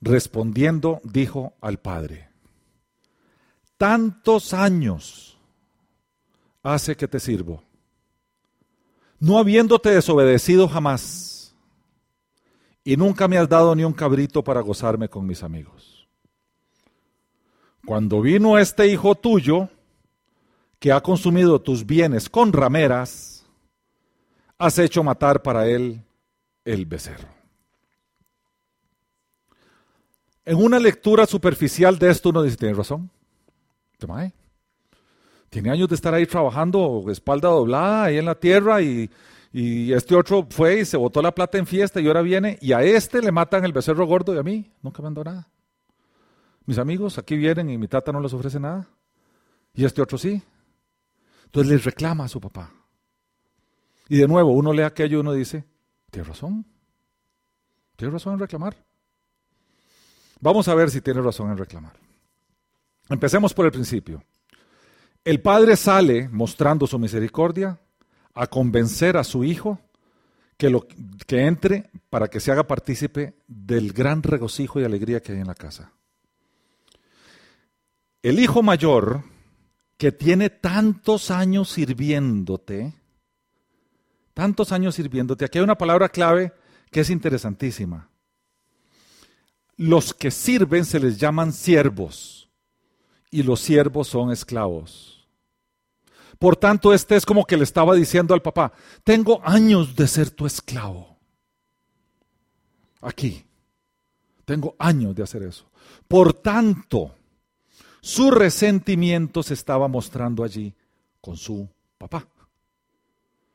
S1: Respondiendo, dijo al padre, tantos años hace que te sirvo, no habiéndote desobedecido jamás, y nunca me has dado ni un cabrito para gozarme con mis amigos. Cuando vino este hijo tuyo, que ha consumido tus bienes con rameras, has hecho matar para él el becerro. En una lectura superficial de esto uno dice, tiene razón. Tiene años de estar ahí trabajando, espalda doblada, ahí en la tierra, y, y este otro fue y se botó la plata en fiesta y ahora viene, y a este le matan el becerro gordo y a mí nunca me han dado nada. Mis amigos aquí vienen y mi tata no les ofrece nada. Y este otro sí. Entonces les reclama a su papá. Y de nuevo, uno lee aquello y uno dice, tiene razón. Tiene razón en reclamar. Vamos a ver si tiene razón en reclamar. Empecemos por el principio. El padre sale mostrando su misericordia a convencer a su hijo que, lo, que entre para que se haga partícipe del gran regocijo y alegría que hay en la casa. El hijo mayor, que tiene tantos años sirviéndote, tantos años sirviéndote, aquí hay una palabra clave que es interesantísima los que sirven se les llaman siervos y los siervos son esclavos. Por tanto, este es como que le estaba diciendo al papá, tengo años de ser tu esclavo. Aquí, tengo años de hacer eso. Por tanto, su resentimiento se estaba mostrando allí con su papá,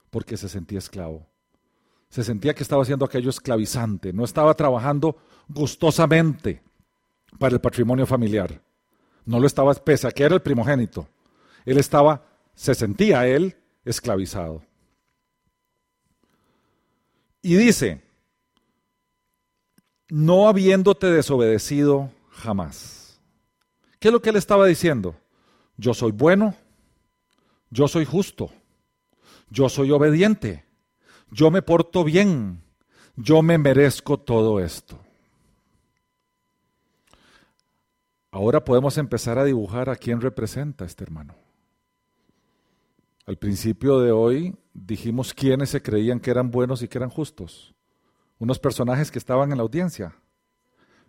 S1: porque se sentía esclavo. Se sentía que estaba haciendo aquello esclavizante, no estaba trabajando gustosamente para el patrimonio familiar. No lo estaba, pese a que era el primogénito. Él estaba, se sentía él esclavizado. Y dice, no habiéndote desobedecido jamás. ¿Qué es lo que él estaba diciendo? Yo soy bueno, yo soy justo, yo soy obediente, yo me porto bien, yo me merezco todo esto. ahora podemos empezar a dibujar a quién representa este hermano. Al principio de hoy dijimos quiénes se creían que eran buenos y que eran justos. Unos personajes que estaban en la audiencia,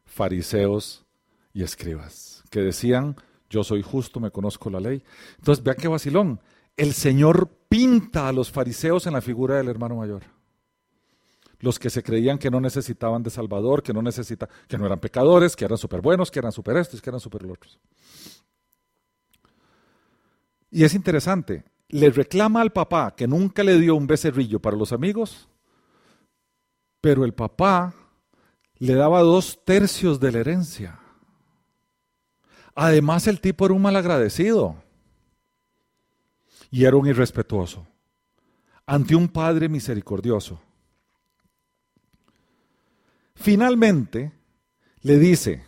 S1: fariseos y escribas, que decían, yo soy justo, me conozco la ley. Entonces, vean qué vacilón. El Señor pinta a los fariseos en la figura del hermano mayor. Los que se creían que no necesitaban de Salvador, que no necesita, que no eran pecadores, que eran súper buenos, que eran súper estos, que eran súper otros. Y es interesante, le reclama al papá que nunca le dio un becerrillo para los amigos, pero el papá le daba dos tercios de la herencia. Además, el tipo era un malagradecido y era un irrespetuoso ante un padre misericordioso. Finalmente, le dice,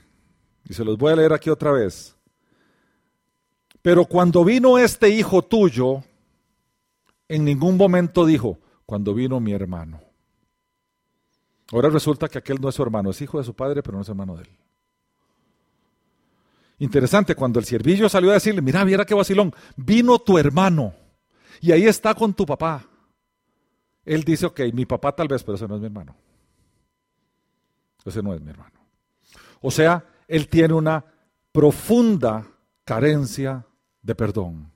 S1: y se los voy a leer aquí otra vez, pero cuando vino este hijo tuyo, en ningún momento dijo, cuando vino mi hermano. Ahora resulta que aquel no es su hermano, es hijo de su padre, pero no es hermano de él. Interesante, cuando el siervillo salió a decirle, mira, viera qué vacilón, vino tu hermano y ahí está con tu papá. Él dice, ok, mi papá tal vez, pero ese no es mi hermano. Ese no es mi hermano. O sea, él tiene una profunda carencia de perdón,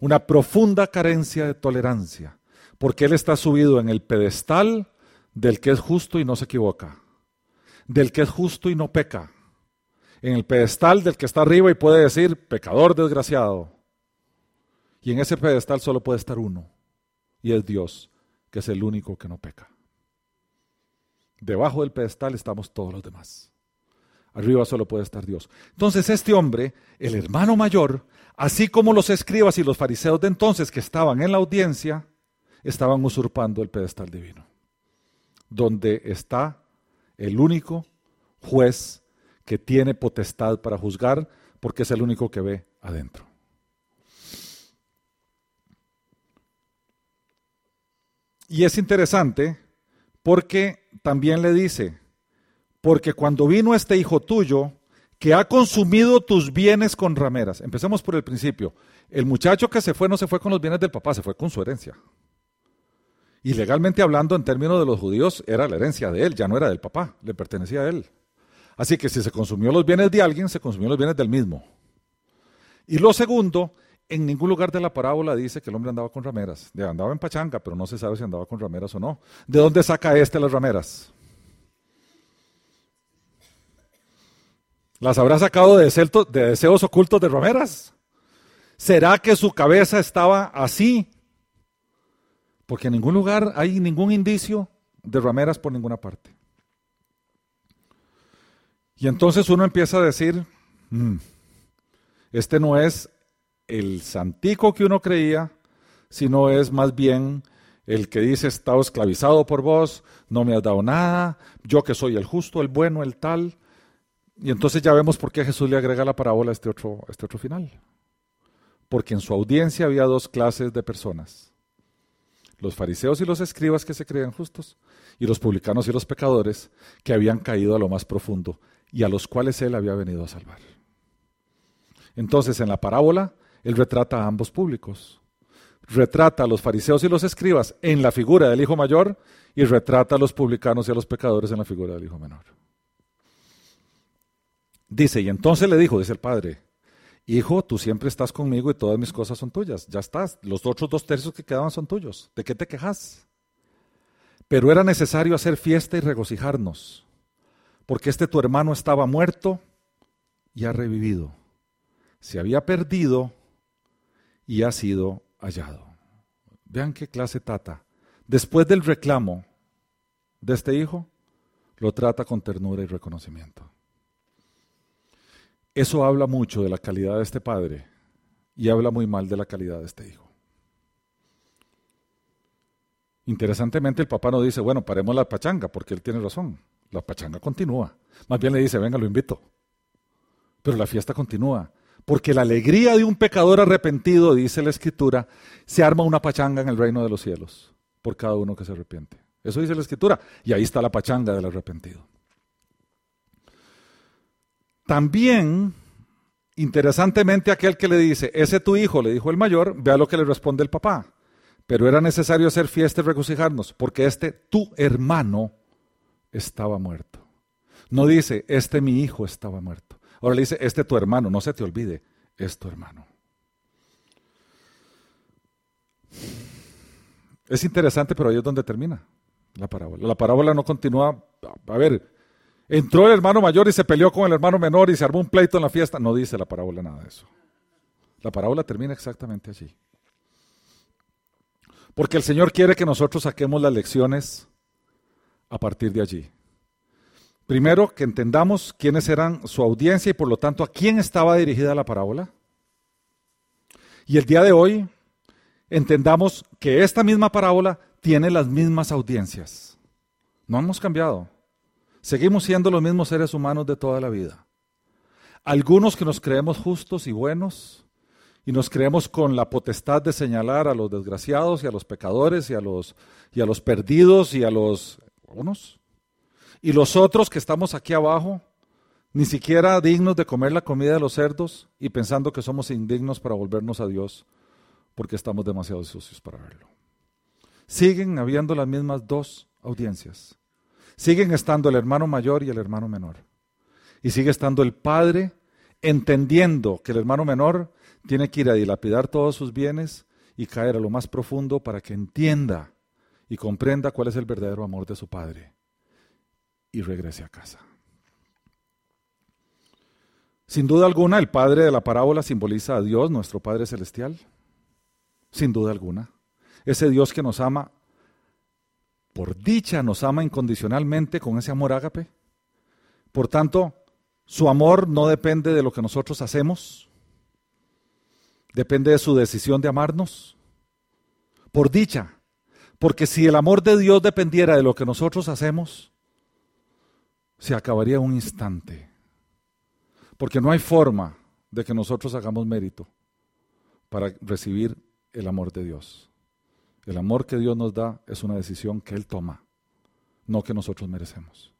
S1: una profunda carencia de tolerancia, porque él está subido en el pedestal del que es justo y no se equivoca, del que es justo y no peca, en el pedestal del que está arriba y puede decir, pecador desgraciado. Y en ese pedestal solo puede estar uno, y es Dios, que es el único que no peca. Debajo del pedestal estamos todos los demás. Arriba solo puede estar Dios. Entonces este hombre, el hermano mayor, así como los escribas y los fariseos de entonces que estaban en la audiencia, estaban usurpando el pedestal divino, donde está el único juez que tiene potestad para juzgar, porque es el único que ve adentro. Y es interesante porque también le dice, porque cuando vino este hijo tuyo, que ha consumido tus bienes con rameras. Empecemos por el principio. El muchacho que se fue no se fue con los bienes del papá, se fue con su herencia. Y legalmente hablando, en términos de los judíos, era la herencia de él, ya no era del papá, le pertenecía a él. Así que si se consumió los bienes de alguien, se consumió los bienes del mismo. Y lo segundo, en ningún lugar de la parábola dice que el hombre andaba con rameras. Andaba en pachanga, pero no se sabe si andaba con rameras o no. ¿De dónde saca este las rameras? ¿Las habrá sacado de, de deseos ocultos de rameras? ¿Será que su cabeza estaba así? Porque en ningún lugar hay ningún indicio de rameras por ninguna parte. Y entonces uno empieza a decir, mm, este no es el santico que uno creía, sino es más bien el que dice, estado esclavizado por vos, no me has dado nada, yo que soy el justo, el bueno, el tal. Y entonces ya vemos por qué Jesús le agrega la parábola a este otro, este otro final. Porque en su audiencia había dos clases de personas. Los fariseos y los escribas que se creían justos, y los publicanos y los pecadores que habían caído a lo más profundo y a los cuales él había venido a salvar. Entonces, en la parábola, él retrata a ambos públicos. Retrata a los fariseos y los escribas en la figura del hijo mayor y retrata a los publicanos y a los pecadores en la figura del hijo menor. Dice, y entonces le dijo, dice el padre, hijo, tú siempre estás conmigo y todas mis cosas son tuyas. Ya estás, los otros dos tercios que quedaban son tuyos. ¿De qué te quejas? Pero era necesario hacer fiesta y regocijarnos porque este tu hermano estaba muerto y ha revivido. Se había perdido y ha sido hallado. Vean qué clase tata. Después del reclamo de este hijo, lo trata con ternura y reconocimiento. Eso habla mucho de la calidad de este padre y habla muy mal de la calidad de este hijo. Interesantemente, el papá no dice, bueno, paremos la pachanga, porque él tiene razón. La pachanga continúa. Más bien le dice, venga, lo invito. Pero la fiesta continúa. Porque la alegría de un pecador arrepentido, dice la escritura, se arma una pachanga en el reino de los cielos por cada uno que se arrepiente. Eso dice la escritura. Y ahí está la pachanga del arrepentido. También Interesantemente, aquel que le dice, ese tu hijo, le dijo el mayor, vea lo que le responde el papá. Pero era necesario hacer fiesta y regocijarnos, porque este tu hermano estaba muerto. No dice, este mi hijo estaba muerto. Ahora le dice, este tu hermano, no se te olvide, es tu hermano. Es interesante, pero ahí es donde termina la parábola. La parábola no continúa, a ver, Entró el hermano mayor y se peleó con el hermano menor y se armó un pleito en la fiesta. No dice la parábola nada de eso. La parábola termina exactamente allí. Porque el Señor quiere que nosotros saquemos las lecciones a partir de allí. Primero, que entendamos quiénes eran su audiencia y por lo tanto a quién estaba dirigida la parábola. Y el día de hoy entendamos que esta misma parábola tiene las mismas audiencias. No hemos cambiado. Seguimos siendo los mismos seres humanos de toda la vida. Algunos que nos creemos justos y buenos y nos creemos con la potestad de señalar a los desgraciados y a los pecadores y a los, y a los perdidos y a los Y los otros que estamos aquí abajo, ni siquiera dignos de comer la comida de los cerdos y pensando que somos indignos para volvernos a Dios porque estamos demasiado sucios para verlo. Siguen habiendo las mismas dos audiencias. Siguen estando el hermano mayor y el hermano menor. Y sigue estando el padre entendiendo que el hermano menor tiene que ir a dilapidar todos sus bienes y caer a lo más profundo para que entienda y comprenda cuál es el verdadero amor de su padre y regrese a casa. Sin duda alguna, el padre de la parábola simboliza a Dios, nuestro Padre Celestial. Sin duda alguna. Ese Dios que nos ama por dicha nos ama incondicionalmente con ese amor ágape. Por tanto, su amor no depende de lo que nosotros hacemos, depende de su decisión de amarnos. Por dicha, porque si el amor de Dios dependiera de lo que nosotros hacemos, se acabaría un instante. Porque no hay forma de que nosotros hagamos mérito para recibir el amor de Dios. El amor que Dios nos da es una decisión que Él toma, no que nosotros merecemos.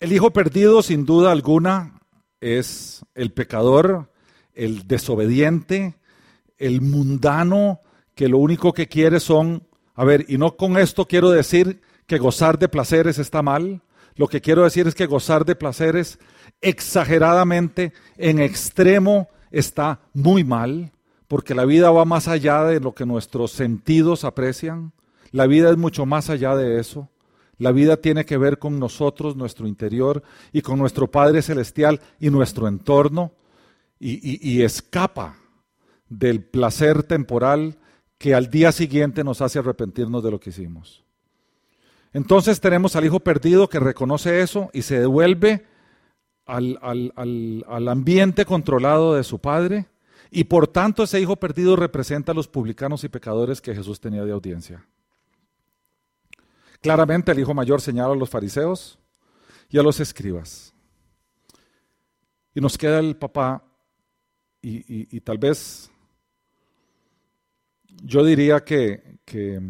S1: El hijo perdido, sin duda alguna, es el pecador, el desobediente, el mundano, que lo único que quiere son, a ver, y no con esto quiero decir que gozar de placeres está mal, lo que quiero decir es que gozar de placeres exageradamente, en extremo, está muy mal porque la vida va más allá de lo que nuestros sentidos aprecian. La vida es mucho más allá de eso. La vida tiene que ver con nosotros, nuestro interior, y con nuestro Padre Celestial y nuestro entorno, y, y escapa del placer temporal que al día siguiente nos hace arrepentirnos de lo que hicimos. Entonces tenemos al hijo perdido que reconoce eso y se devuelve al, al, al, al ambiente controlado de su padre y por tanto ese hijo perdido representa a los publicanos y pecadores que Jesús tenía de audiencia. Claramente el hijo mayor señala a los fariseos y a los escribas. Y nos queda el papá y, tal vez yo diría que, que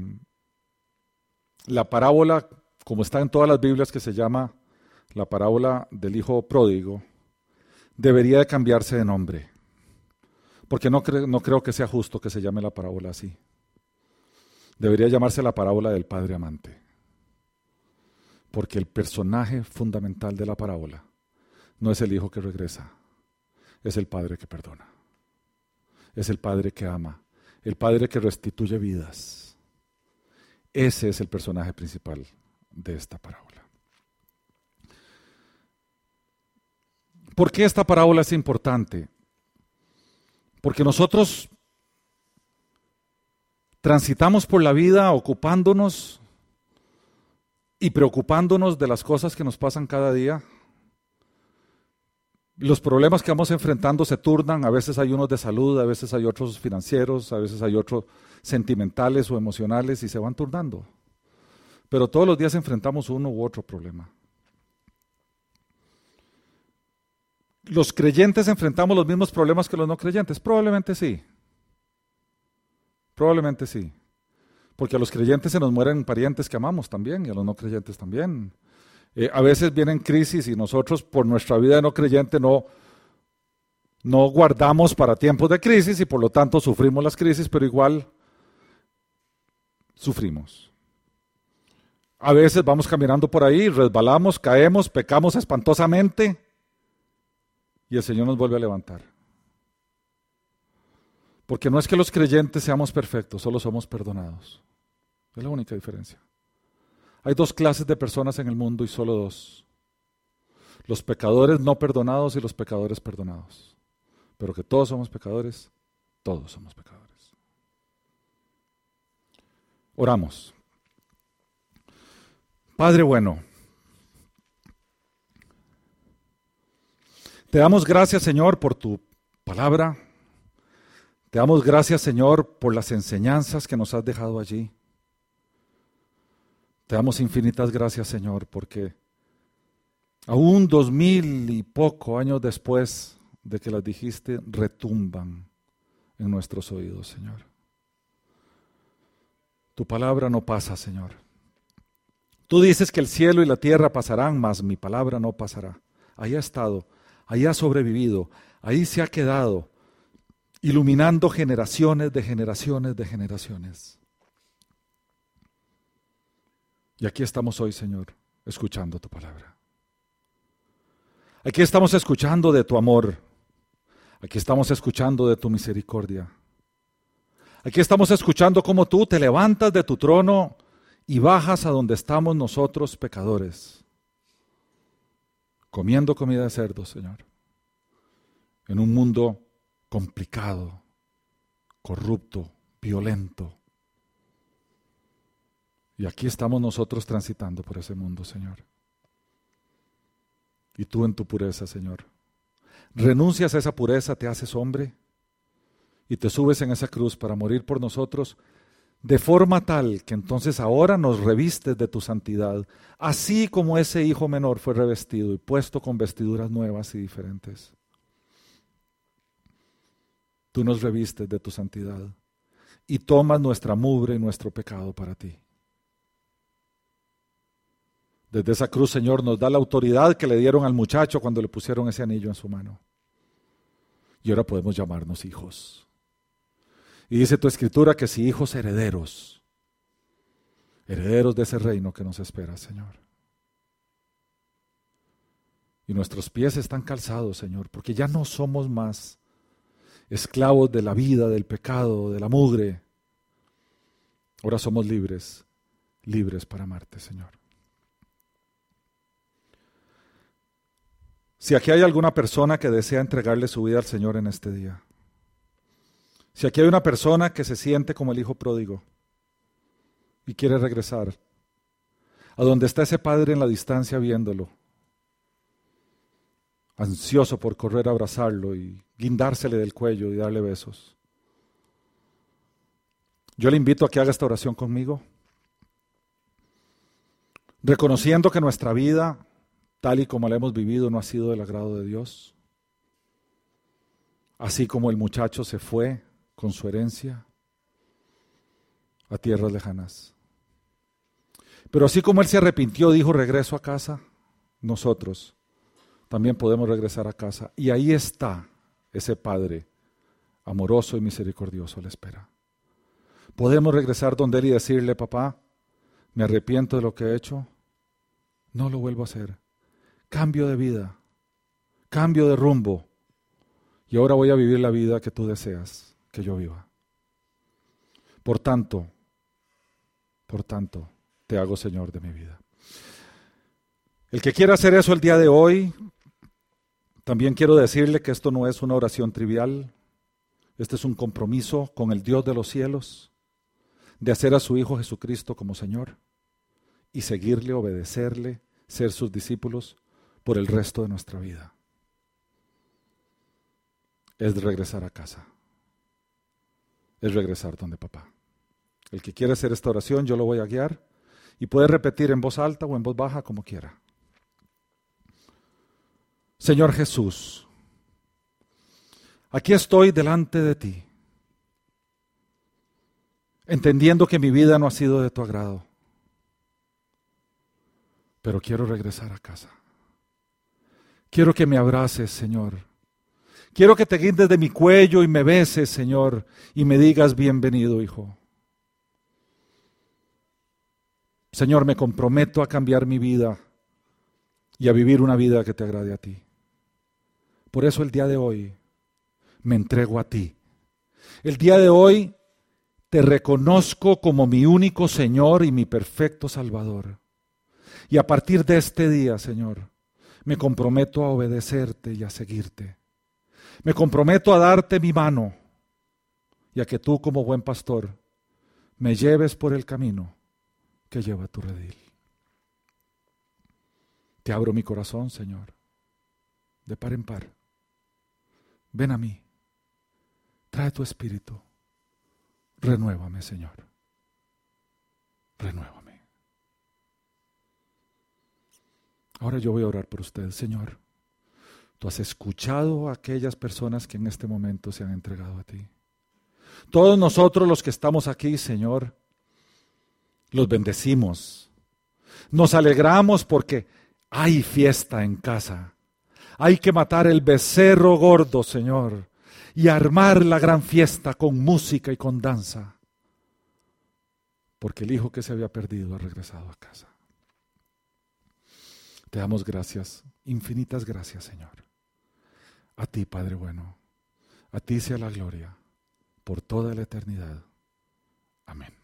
S1: la parábola, como está en todas las Biblias, que se llama la parábola del hijo pródigo, debería de cambiarse de nombre. Porque no creo que sea justo que se llame la parábola así. Debería llamarse la parábola del padre amante. Porque el personaje fundamental de la parábola no es el hijo que regresa, es el padre que perdona. Es el padre que ama, el padre que restituye vidas. Ese es el personaje principal de esta parábola. ¿Por qué esta parábola es importante? Porque nosotros transitamos por la vida ocupándonos y preocupándonos de las cosas que nos pasan cada día. Los problemas que vamos enfrentando se turnan, a veces hay unos de salud, a veces hay otros financieros, a veces hay otros sentimentales o emocionales y se van turnando. Pero todos los días enfrentamos uno u otro problema. ¿Los creyentes enfrentamos los mismos problemas que los no creyentes? Probablemente sí. Probablemente sí. Porque a los creyentes se nos mueren parientes que amamos también y a los no creyentes también. Eh, a veces vienen crisis y nosotros por nuestra vida de no creyente no, No guardamos para tiempos de crisis y por lo tanto sufrimos las crisis, pero igual sufrimos. A veces vamos caminando por ahí, resbalamos, caemos, pecamos espantosamente y el Señor nos vuelve a levantar. Porque no es que los creyentes seamos perfectos, solo somos perdonados. Es la única diferencia. Hay dos clases de personas en el mundo y solo dos. Los pecadores no perdonados y los pecadores perdonados. Pero que todos somos pecadores, todos somos pecadores. Oramos. Padre bueno, te damos gracias Señor por tu palabra. Te damos gracias Señor por las enseñanzas que nos has dejado allí. Te damos infinitas gracias, Señor, porque aún dos mil y poco años después de que las dijiste, retumban en nuestros oídos, Señor. Tu palabra no pasa, Señor. Tú dices que el cielo y la tierra pasarán, mas mi palabra no pasará. Ahí ha estado, ahí ha sobrevivido, ahí se ha quedado, iluminando generaciones de generaciones de generaciones. Y aquí estamos hoy, Señor, escuchando tu palabra. Aquí estamos escuchando de tu amor. Aquí estamos escuchando de tu misericordia. Aquí estamos escuchando cómo tú te levantas de tu trono y bajas a donde estamos nosotros pecadores, comiendo comida de cerdo, Señor, en un mundo complicado, corrupto, violento, y aquí estamos nosotros transitando por ese mundo, Señor. Y tú en tu pureza, Señor. Renuncias a esa pureza, te haces hombre y te subes en esa cruz para morir por nosotros de forma tal que entonces ahora nos revistes de tu santidad, así como ese hijo menor fue revestido y puesto con vestiduras nuevas y diferentes. Tú nos revistes de tu santidad y tomas nuestra mugre y nuestro pecado para ti. Desde esa cruz, Señor, nos da la autoridad que le dieron al muchacho cuando le pusieron ese anillo en su mano. Y ahora podemos llamarnos hijos. Y dice tu escritura que si hijos herederos, herederos de ese reino que nos espera, Señor. Y nuestros pies están calzados, Señor, porque ya no somos más esclavos de la vida, del pecado, de la mugre. Ahora somos libres, libres para amarte, Señor. Si aquí hay alguna persona que desea entregarle su vida al Señor en este día, si aquí hay una persona que se siente como el hijo pródigo y quiere regresar, a donde está ese padre en la distancia viéndolo, ansioso por correr a abrazarlo y guindársele del cuello y darle besos. Yo le invito a que haga esta oración conmigo, reconociendo que nuestra vida tal y como la hemos vivido, no ha sido del agrado de Dios. Así como el muchacho se fue con su herencia a tierras lejanas. Pero así como él se arrepintió, dijo, regreso a casa, nosotros también podemos regresar a casa. Y ahí está ese Padre amoroso y misericordioso, le espera. Podemos regresar donde él y decirle, papá, me arrepiento de lo que he hecho, no lo vuelvo a hacer cambio de vida, cambio de rumbo. Y ahora voy a vivir la vida que tú deseas que yo viva. Por tanto, por tanto, te hago Señor de mi vida. El que quiera hacer eso el día de hoy, también quiero decirle que esto no es una oración trivial, este es un compromiso con el Dios de los cielos, de hacer a su Hijo Jesucristo como Señor y seguirle, obedecerle, ser sus discípulos por el resto de nuestra vida. Es regresar a casa. Es regresar donde papá. El que quiere hacer esta oración, yo lo voy a guiar y puede repetir en voz alta o en voz baja como quiera. Señor Jesús, aquí estoy delante de ti, entendiendo que mi vida no ha sido de tu agrado, pero quiero regresar a casa. Quiero que me abraces, Señor. Quiero que te guindes de mi cuello y me beses, Señor, y me digas bienvenido, hijo. Señor, me comprometo a cambiar mi vida y a vivir una vida que te agrade a ti. Por eso el día de hoy me entrego a ti. El día de hoy te reconozco como mi único Señor y mi perfecto Salvador. Y a partir de este día, Señor, me comprometo a obedecerte y a seguirte. Me comprometo a darte mi mano y a que tú como buen pastor me lleves por el camino que lleva tu redil. Te abro mi corazón, Señor, de par en par. Ven a mí, trae tu espíritu, renuévame, Señor, renuévame. Ahora yo voy a orar por usted, Señor. Tú has escuchado a aquellas personas que en este momento se han entregado a ti. Todos nosotros los que estamos aquí, Señor, los bendecimos. Nos alegramos porque hay fiesta en casa. Hay que matar el becerro gordo, Señor, y armar la gran fiesta con música y con danza. Porque el hijo que se había perdido ha regresado a casa. Te damos gracias, infinitas gracias, Señor. A ti, Padre bueno, a ti sea la gloria por toda la eternidad. Amén.